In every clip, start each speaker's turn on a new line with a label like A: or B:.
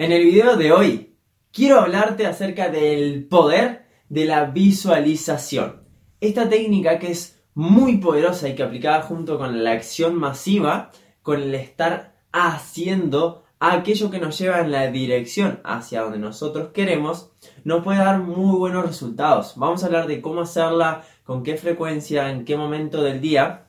A: En el video de hoy quiero hablarte acerca del poder de la visualización. Esta técnica que es muy poderosa y que aplicada junto con la acción masiva, con el estar haciendo aquello que nos lleva en la dirección hacia donde nosotros queremos, nos puede dar muy buenos resultados. Vamos a hablar de cómo hacerla, con qué frecuencia, en qué momento del día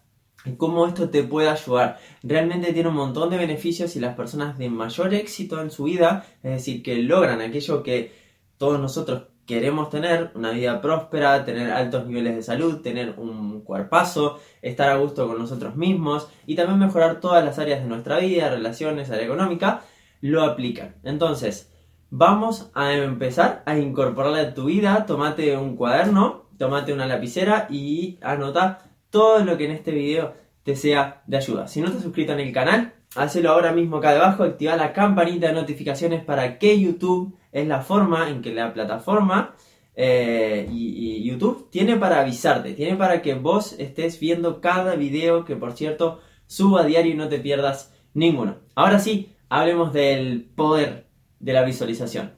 A: cómo esto te puede ayudar. Realmente tiene un montón de beneficios y las personas de mayor éxito en su vida, es decir, que logran aquello que todos nosotros queremos tener, una vida próspera, tener altos niveles de salud, tener un cuerpazo, estar a gusto con nosotros mismos y también mejorar todas las áreas de nuestra vida, relaciones, área económica, lo aplican. Entonces, vamos a empezar a incorporarla a tu vida, tomate un cuaderno, tomate una lapicera y anota todo lo que en este video te sea de ayuda. Si no estás suscrito en el canal, hazlo ahora mismo acá debajo, activa la campanita de notificaciones para que YouTube es la forma en que la plataforma eh, y, YouTube tiene para avisarte, tiene para que vos estés viendo cada video que por cierto subo a diario y no te pierdas ninguno. Ahora sí, hablemos del poder de la visualización.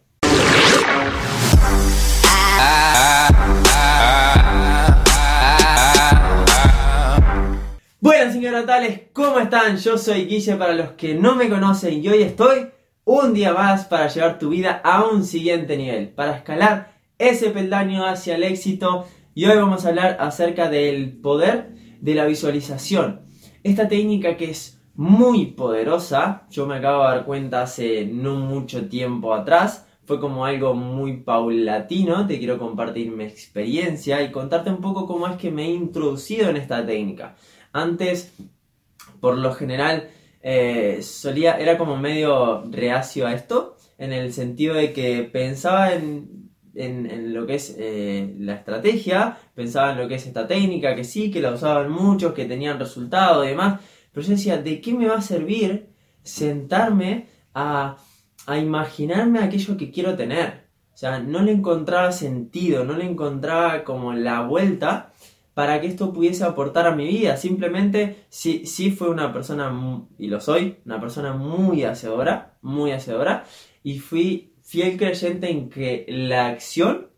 A: Buenas señoras tales, ¿cómo están? Yo soy Guille para los que no me conocen y hoy estoy un día más para llevar tu vida a un siguiente nivel, para escalar ese peldaño hacia el éxito y hoy vamos a hablar acerca del poder de la visualización. Esta técnica que es muy poderosa, yo me acabo de dar cuenta hace no mucho tiempo atrás, fue como algo muy paulatino, te quiero compartir mi experiencia y contarte un poco cómo es que me he introducido en esta técnica. Antes, por lo general, eh, solía, era como medio reacio a esto, en el sentido de que pensaba en, lo que es eh, la estrategia, pensaba en lo que es esta técnica, que sí, que la usaban muchos, que tenían resultado y demás, pero yo decía, ¿de qué me va a servir sentarme a, a imaginarme aquello que quiero tener? O sea, no le encontraba sentido, no le encontraba como la vuelta para que esto pudiese aportar a mi vida. Simplemente sí, sí fue una persona, y lo soy, una persona muy hacedora, muy hacedora, y fui fiel creyente en que la acción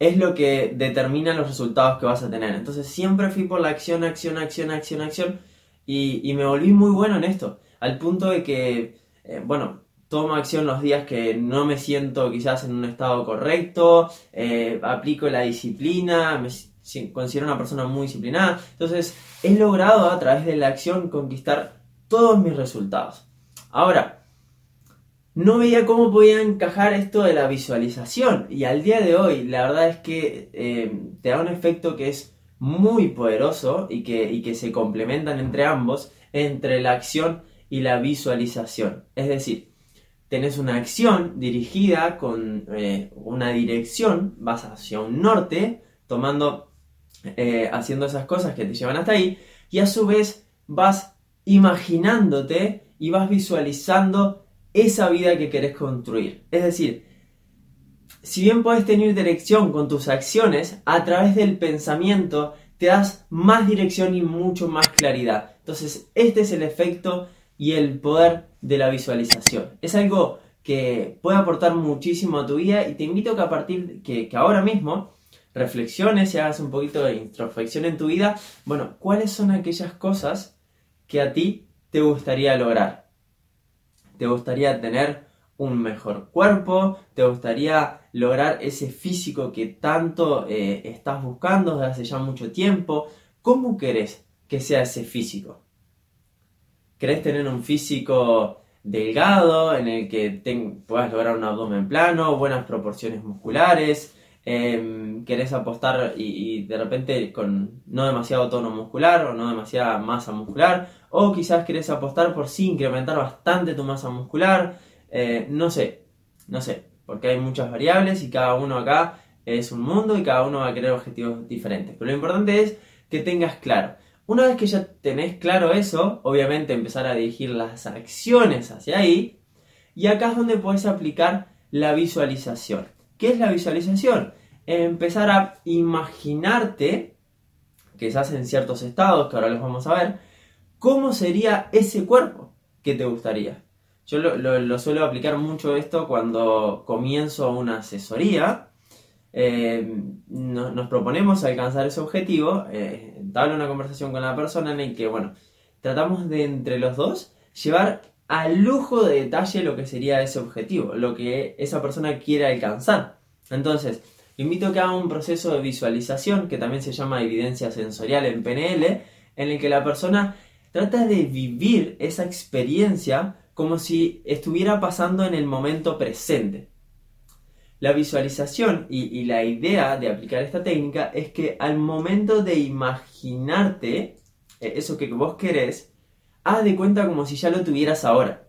A: es lo que determina los resultados que vas a tener. Entonces siempre fui por la acción, acción, acción, acción, acción, y, me volví muy bueno en esto, al punto de que, eh, bueno, tomo acción los días que no me siento quizás en un estado correcto, eh, aplico la disciplina, me considero una persona muy disciplinada. Entonces, he logrado a través de la acción conquistar todos mis resultados. Ahora, no veía cómo podía encajar esto de la visualización. Y al día de hoy, la verdad es que eh, te da un efecto que es muy poderoso y que, y que se complementan entre ambos, entre la acción y la visualización. Es decir, tenés una acción dirigida con eh, una dirección, vas hacia un norte, tomando eh, haciendo esas cosas que te llevan hasta ahí y a su vez vas imaginándote y vas visualizando esa vida que querés construir. Es decir, si bien puedes tener dirección con tus acciones, a través del pensamiento te das más dirección y mucho más claridad. Entonces, este es el efecto y el poder de la visualización. Es algo que puede aportar muchísimo a tu vida y te invito a que a partir que, que ahora mismo reflexiones y hagas un poquito de introspección en tu vida, bueno, ¿cuáles son aquellas cosas que a ti te gustaría lograr? ¿Te gustaría tener un mejor cuerpo? ¿Te gustaría lograr ese físico que tanto eh, estás buscando desde hace ya mucho tiempo? ¿Cómo querés que sea ese físico? ¿Querés tener un físico delgado en el que puedas lograr un abdomen plano, buenas proporciones musculares? Em, querés apostar y, de repente con no demasiado tono muscular o no demasiada masa muscular, o quizás querés apostar por sí incrementar bastante tu masa muscular, eh, no sé, no sé, porque hay muchas variables y cada uno acá es un mundo y cada uno va a querer objetivos diferentes. Pero lo importante es que tengas claro. Una vez que ya tenés claro eso, obviamente empezar a dirigir las acciones hacia ahí, y acá es donde puedes aplicar la visualización. ¿Qué es la visualización? Empezar a imaginarte, hace en ciertos estados, que ahora los vamos a ver, cómo sería ese cuerpo que te gustaría. Yo lo, suelo aplicar mucho esto cuando comienzo una asesoría. Eh, nos proponemos alcanzar ese objetivo, eh, una conversación con la persona en el que, bueno, tratamos de entre los dos llevar al lujo de detalle lo que sería ese objetivo, lo que esa persona quiere alcanzar. Entonces, invito a que haga un proceso de visualización que también se llama evidencia sensorial en PNL, en el que la persona trata de vivir esa experiencia como si estuviera pasando en el momento presente. La visualización y, la idea de aplicar esta técnica es que al momento de imaginarte eh, eso que vos querés, haz de cuenta como si ya lo tuvieras ahora.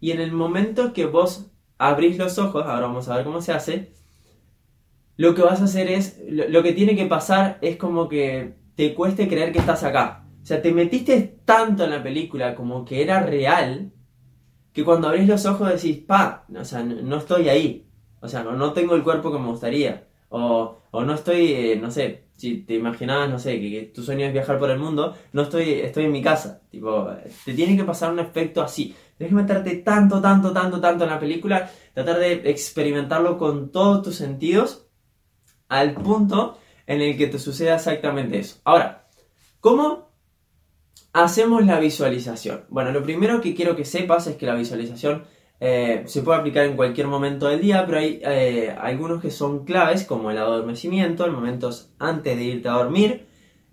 A: Y en el momento que vos abrís los ojos, ahora vamos a ver cómo se hace, lo que vas a hacer es, lo que tiene que pasar es como que te cueste creer que estás acá. O sea, te metiste tanto en la película como que era real, que cuando abrís los ojos decís, pa, o sea, no, estoy ahí. O sea, no, no, tengo el cuerpo que me gustaría. O, o no estoy, eh, no sé, si te imaginabas, no sé, que, tu sueño es viajar por el mundo, no estoy, estoy en mi casa. Tipo, te tiene que pasar un efecto así. Tienes que meterte tanto, tanto, tanto, tanto en la película, tratar de experimentarlo con todos tus sentidos, al punto en el que te suceda exactamente eso. Ahora, ¿cómo hacemos la visualización? Bueno, lo primero que quiero que sepas es que la visualización eh, se puede aplicar en cualquier momento del día, pero hay eh, algunos que son claves, como el adormecimiento, el momentos antes de irte a dormir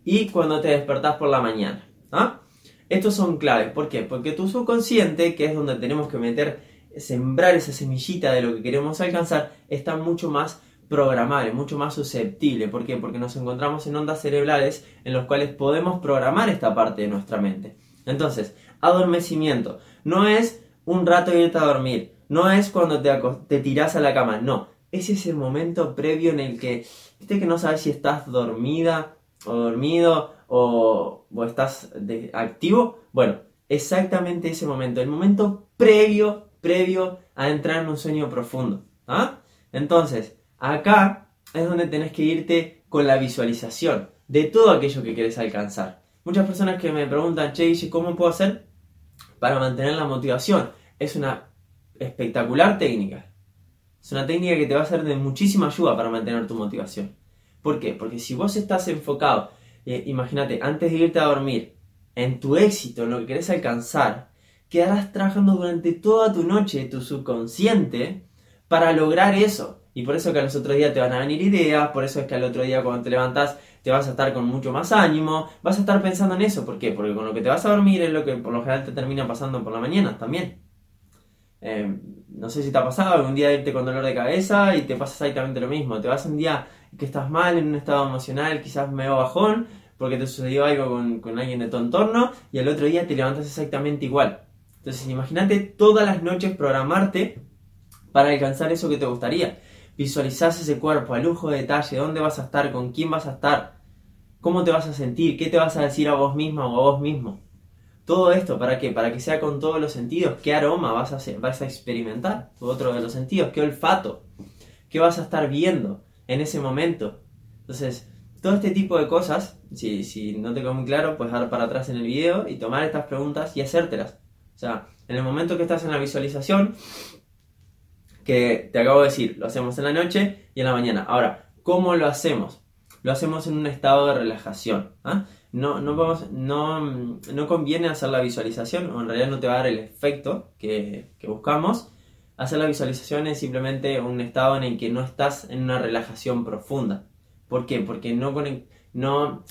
A: y cuando te despertás por la mañana. ¿ah? Estos son claves, ¿por qué? Porque tu subconsciente, que es donde tenemos que meter, sembrar esa semillita de lo que queremos alcanzar, está mucho más programable, mucho más susceptible. ¿Por qué? Porque nos encontramos en ondas cerebrales en los cuales podemos programar esta parte de nuestra mente. Entonces, adormecimiento no es un rato irte a dormir, no es cuando te, te tirás a la cama, no. Es ese momento previo en el que, viste que no sabes si estás dormida o dormido o, o estás activo. Bueno, exactamente ese momento, el momento previo, previo a entrar en un sueño profundo. ¿ah? Entonces, Acá es donde tenés que irte con la visualización de todo aquello que quieres alcanzar. Muchas personas que me preguntan, che, ¿cómo puedo hacer para mantener la motivación? Es una espectacular técnica. Es una técnica que te va a ser de muchísima ayuda para mantener tu motivación. ¿Por qué? Porque si vos estás enfocado, eh, imagínate, antes de irte a dormir, en tu éxito, en lo que querés alcanzar, quedarás trabajando durante toda tu noche, tu subconsciente, para lograr eso. Y por eso que a los otros días te van a venir ideas, por eso es que al otro día cuando te levantas te vas a estar con mucho más ánimo, vas a estar pensando en eso. ¿Por qué? Porque con lo que te vas a dormir es lo que por lo general te termina pasando por la mañana también. Em, no sé si te ha pasado algún día irte con dolor de cabeza y te pasa exactamente lo mismo. Te vas un día que estás mal, en un estado emocional, quizás medio bajón, porque te sucedió algo con, con alguien de tu entorno, y al otro día te levantas exactamente igual. Entonces imagínate todas las noches programarte para alcanzar eso que te gustaría. Visualizás ese cuerpo a lujo de detalle, dónde vas a estar, con quién vas a estar, cómo te vas a sentir, qué te vas a decir a vos misma o a vos mismo. Todo esto, ¿para qué? Para que sea con todos los sentidos. ¿Qué aroma vas a, hacer? vas a experimentar? Otro de los sentidos. ¿Qué olfato? ¿Qué vas a estar viendo en ese momento? Entonces, todo este tipo de cosas, si, no te quedó muy claro, puedes dar para atrás en el video y tomar estas preguntas y hacértelas. O sea, en el momento que estás en la visualización, que te acabo de decir, lo hacemos en la noche y en la mañana. Ahora, ¿cómo lo hacemos? Lo hacemos en un estado de relajación. ¿ah? No, no, no, no, conviene hacer la visualización, o en realidad no te va a dar el efecto que, que buscamos. Hacer la visualización es simplemente un estado en el que no estás en una relajación profunda. ¿Por qué? Porque no, no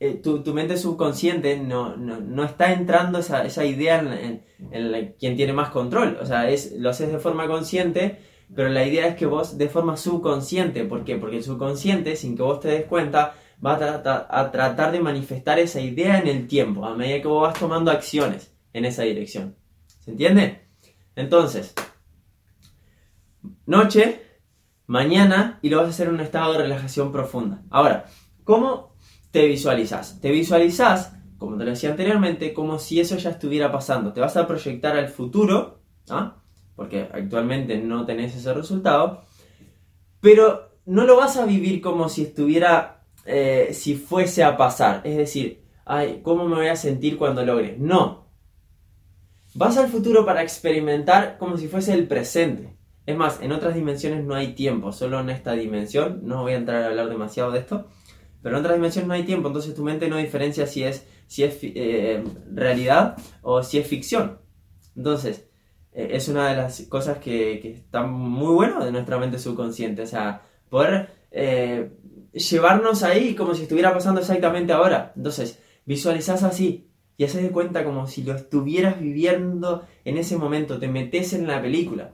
A: eh, tu, mente subconsciente no, no, está entrando esa, esa idea en, en, quien tiene más control. O sea, es, lo haces de forma consciente, pero la idea es que vos de forma subconsciente. ¿Por qué? Porque el subconsciente, sin que vos te des cuenta, va a, tratar de manifestar esa idea en el tiempo, a medida que vos vas tomando acciones en esa dirección. ¿Se entiende? Entonces, noche, mañana, y lo vas a hacer en un estado de relajación profunda. Ahora, ¿cómo te visualizas. Te visualizas, como te lo decía anteriormente, como si eso ya estuviera pasando. Te vas a proyectar al futuro, ¿ah? Porque actualmente no tenés ese resultado, pero no lo vas a vivir como si estuviera, eh, si fuese a pasar. Es decir, ay, ¿cómo me voy a sentir cuando logre? No. Vas al futuro para experimentar como si fuese el presente. Es más, en otras dimensiones no hay tiempo, solo en esta dimensión, no voy a entrar a hablar demasiado de esto, pero en otras dimensiones no hay tiempo, entonces tu mente no diferencia si es, si es eh, realidad o si es ficción. Entonces, eh, es una de las cosas que, que está muy bueno de nuestra mente subconsciente, o sea, poder eh, llevarnos ahí como si estuviera pasando exactamente ahora. Entonces, visualizas así y haces de cuenta como si lo estuvieras viviendo en ese momento, te metes en la película.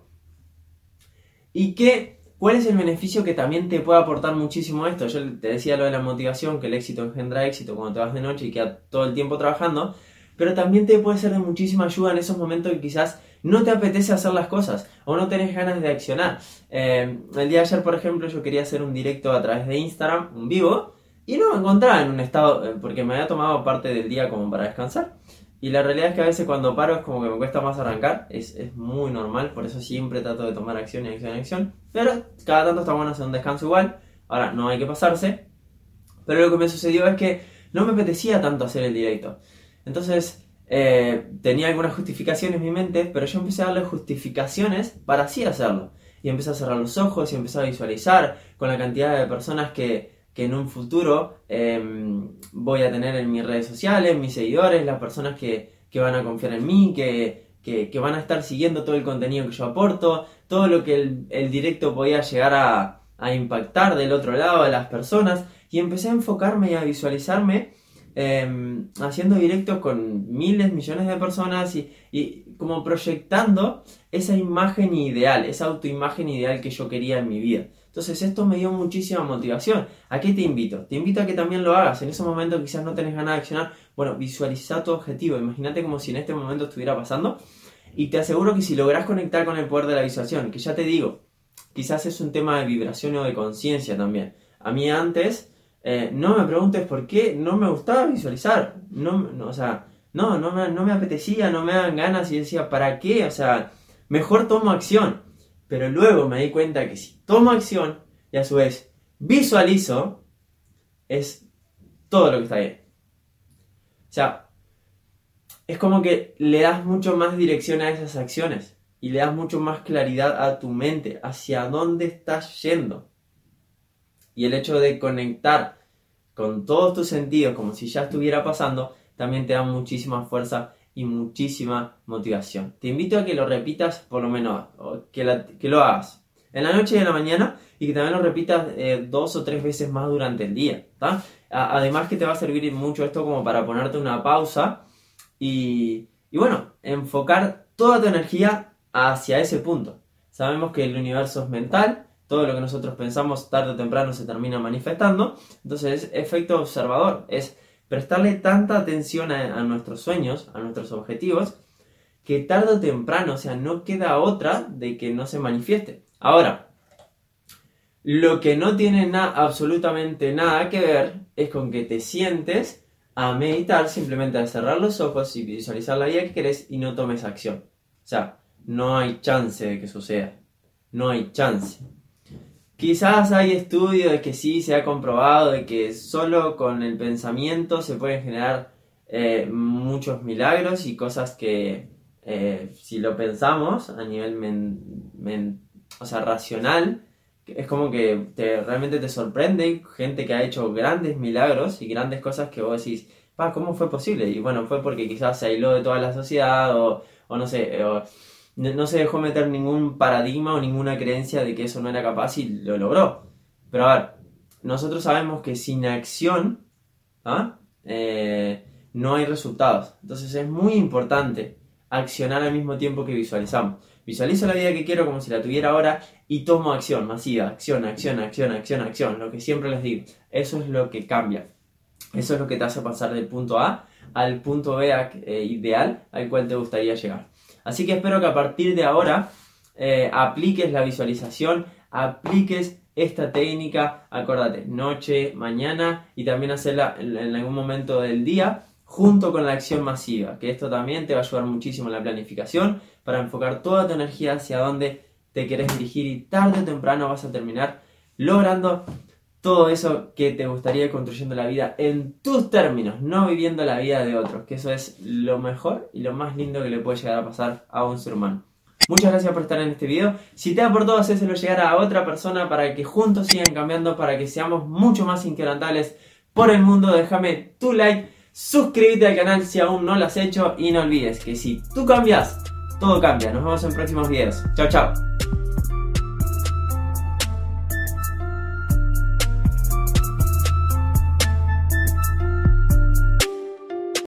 A: ¿Y qué? ¿Cuál es el beneficio que también te puede aportar muchísimo esto? Yo te decía lo de la motivación, que el éxito engendra éxito cuando te vas de noche y quedas todo el tiempo trabajando, pero también te puede ser de muchísima ayuda en esos momentos que quizás no te apetece hacer las cosas o no tenés ganas de accionar. Eh, el día de ayer, por ejemplo, yo quería hacer un directo a través de Instagram, un vivo, y no me encontraba en un estado, eh, porque me había tomado parte del día como para descansar. Y la realidad es que a veces cuando paro es como que me cuesta más arrancar, es, es muy normal, por eso siempre trato de tomar acción y acción y acción. Pero cada tanto está bueno hacer un descanso igual, ahora no hay que pasarse. Pero lo que me sucedió es que no me apetecía tanto hacer el directo. Entonces eh, tenía algunas justificaciones en mi mente, pero yo empecé a darle justificaciones para así hacerlo. Y empecé a cerrar los ojos y empecé a visualizar con la cantidad de personas que, que en un futuro em, voy a tener en mis redes sociales, mis seguidores, las personas que, que van a confiar en mí, que, que, van a estar siguiendo todo el contenido que yo aporto, todo lo que el, directo podía llegar a, a impactar del otro lado de las personas. Y empecé a enfocarme y a visualizarme Em, haciendo directos con miles, millones de personas y, como proyectando esa imagen ideal, esa autoimagen ideal que yo quería en mi vida. Entonces esto me dio muchísima motivación. ¿A qué te invito? Te invito a que también lo hagas. En ese momento quizás no tenés ganas de accionar. Bueno, visualiza tu objetivo. Imagínate como si en este momento estuviera pasando. Y te aseguro que si logras conectar con el poder de la visualización, que ya te digo, quizás es un tema de vibración o de conciencia también. A mí antes eh, no me preguntes por qué, no me gustaba visualizar. No, o sea, no, no me, no me apetecía, no me daban ganas y decía, ¿para qué? O sea, mejor tomo acción. Pero luego me di cuenta que si tomo acción y a su vez visualizo, es todo lo que está ahí. O sea, es como que le das mucho más dirección a esas acciones y le das mucho más claridad a tu mente hacia dónde estás yendo. Y el hecho de conectar con todos tus sentidos como si ya estuviera pasando, también te da muchísima fuerza y muchísima motivación. Te invito a que lo repitas por lo menos, que, que lo hagas en la noche y en la mañana y que también lo repitas eh, dos o tres veces más durante el día. Además que te va a servir mucho esto como para ponerte una pausa y, y bueno, enfocar toda tu energía hacia ese punto. Sabemos que el universo es mental, todo lo que nosotros pensamos tarde o temprano se termina manifestando. Entonces es efecto observador, es prestarle tanta atención a, nuestros sueños, a nuestros objetivos, que tarde o temprano, o sea, no queda otra de que no se manifieste. Ahora, lo que no tiene absolutamente nada que ver es con que te sientes a meditar, simplemente a cerrar los ojos y visualizar la vida que querés y no tomes acción. O sea, no hay chance de que suceda. No hay chance. Quizás hay estudios de que sí se ha comprobado de que solo con el pensamiento se pueden generar eh, muchos milagros y cosas que eh, si lo pensamos a nivel o sea, racional, es como que te, realmente te sorprende gente que ha hecho grandes milagros y grandes cosas que vos decís, pa, ¿cómo fue posible? Y bueno, fue porque quizás se aisló de toda la sociedad o, o no sé, no se dejó meter ningún paradigma o ninguna creencia de que eso no era capaz y lo logró. Pero a ver, nosotros sabemos que sin acción ¿ah? eh, no hay resultados. Entonces es muy importante accionar al mismo tiempo que visualizamos. Visualizo la vida que quiero como si la tuviera ahora y tomo acción masiva, acción, acción, acción, acción, acción, lo que siempre les digo. Eso es lo que cambia. Eso es lo que te hace pasar del punto A al punto B eh, ideal al cual te gustaría llegar. Así que espero que a partir de ahora eh, apliques la visualización, apliques esta técnica, acuérdate, noche, mañana y también hacerla en, algún momento del día junto con la acción masiva, que esto también te va a ayudar muchísimo en la planificación para enfocar toda tu energía hacia donde te quieres dirigir y tarde o temprano vas a terminar logrando todo eso que te gustaría construyendo la vida en tus términos, no viviendo la vida de otros, que eso es lo mejor y lo más lindo que le puede llegar a pasar a un ser humano. Muchas gracias por estar en este video. Si te ha aportado, hacéselo llegar a otra persona para que juntos sigan cambiando, para que seamos mucho más inquebrantables por el mundo. Déjame tu like, suscríbete al canal si aún no lo has hecho y no olvides que si tú cambias, todo cambia. Nos vemos en próximos videos. Chao, chao.